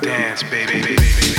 dance, baby, baby, baby.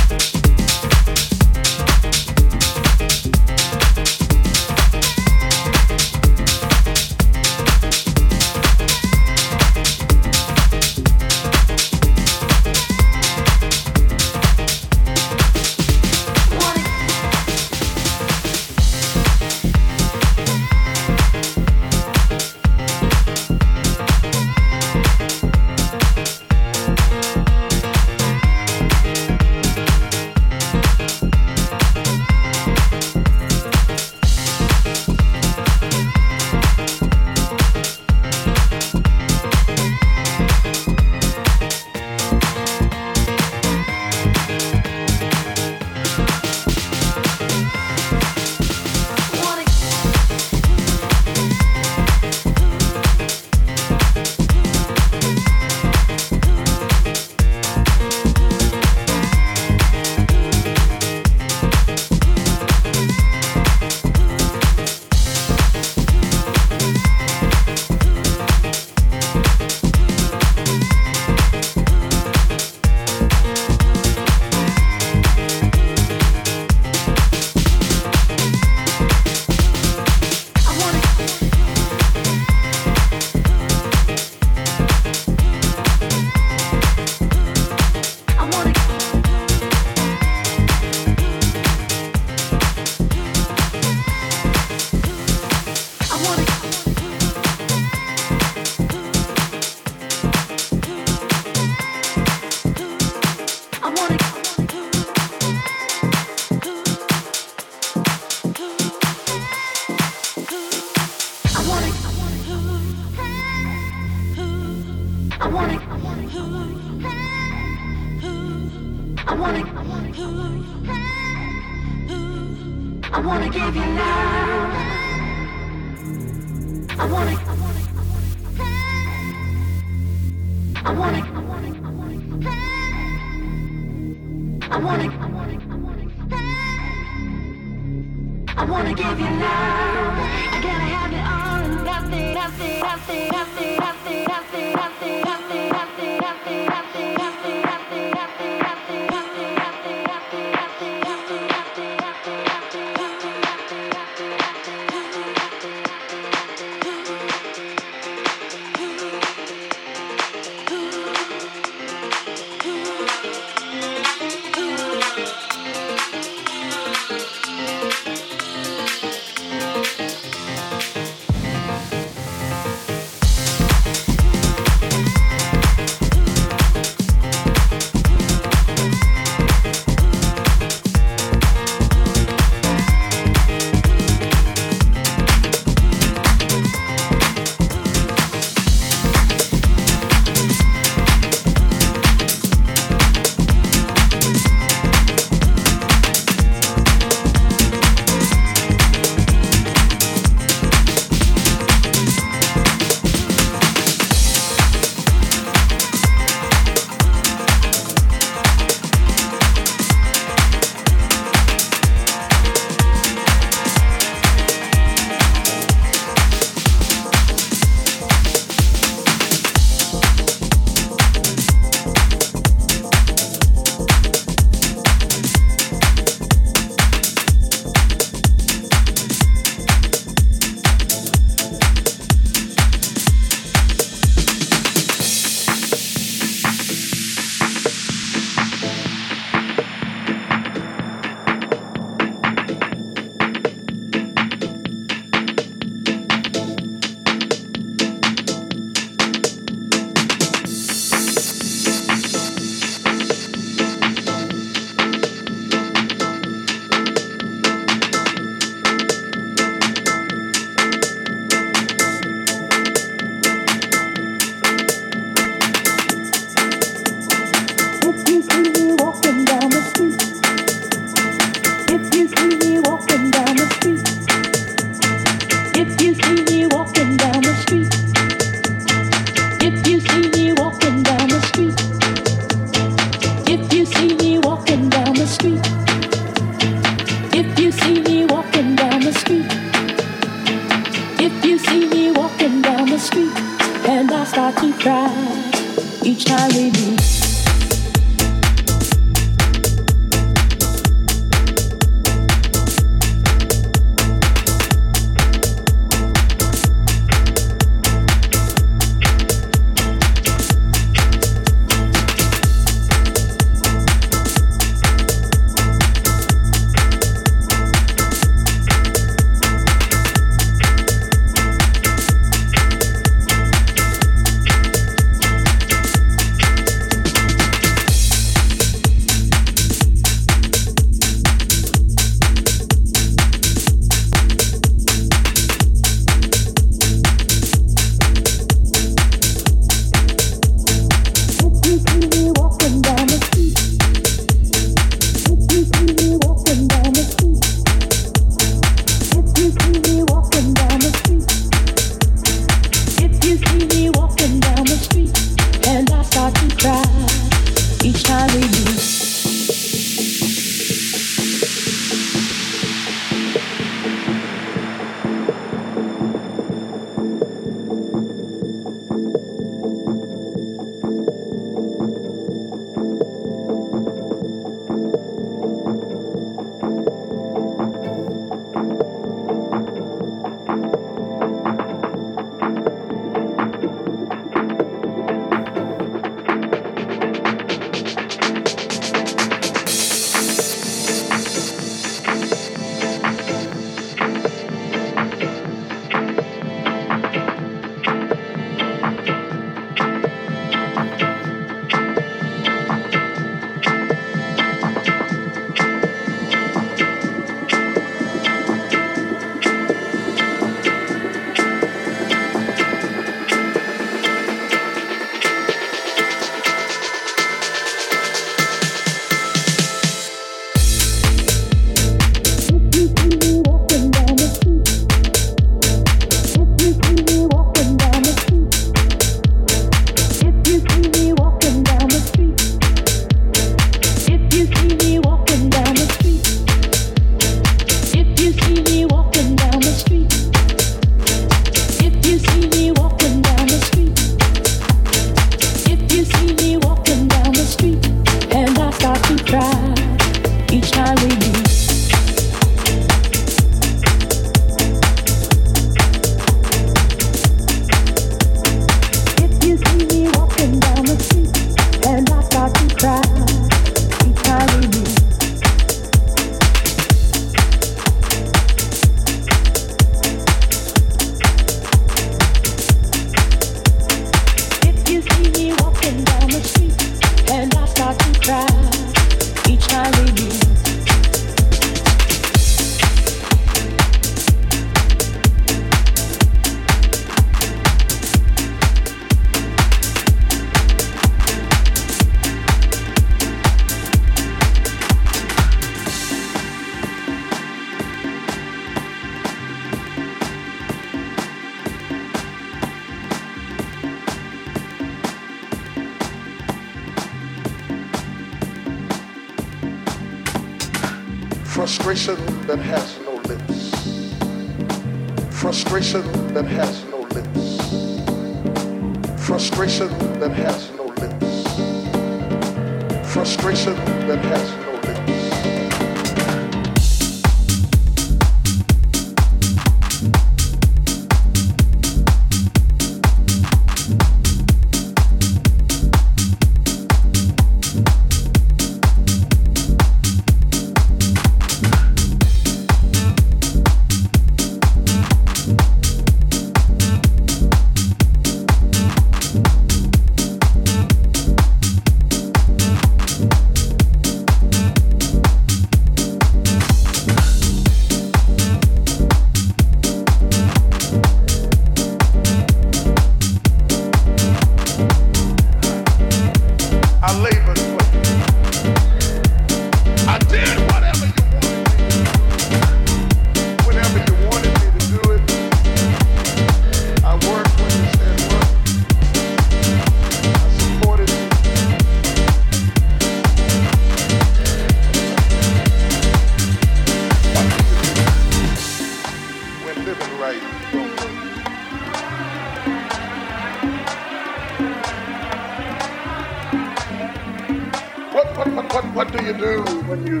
what, what, what, what do you do when you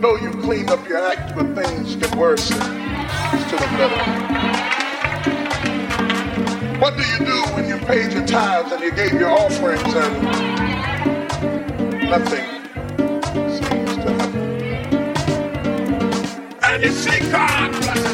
know you cleaned up your act, but things get worse to the middle? What do you do when you paid your tithes and you gave your offerings and nothing seems to happen? And you see God bless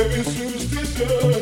every superstition.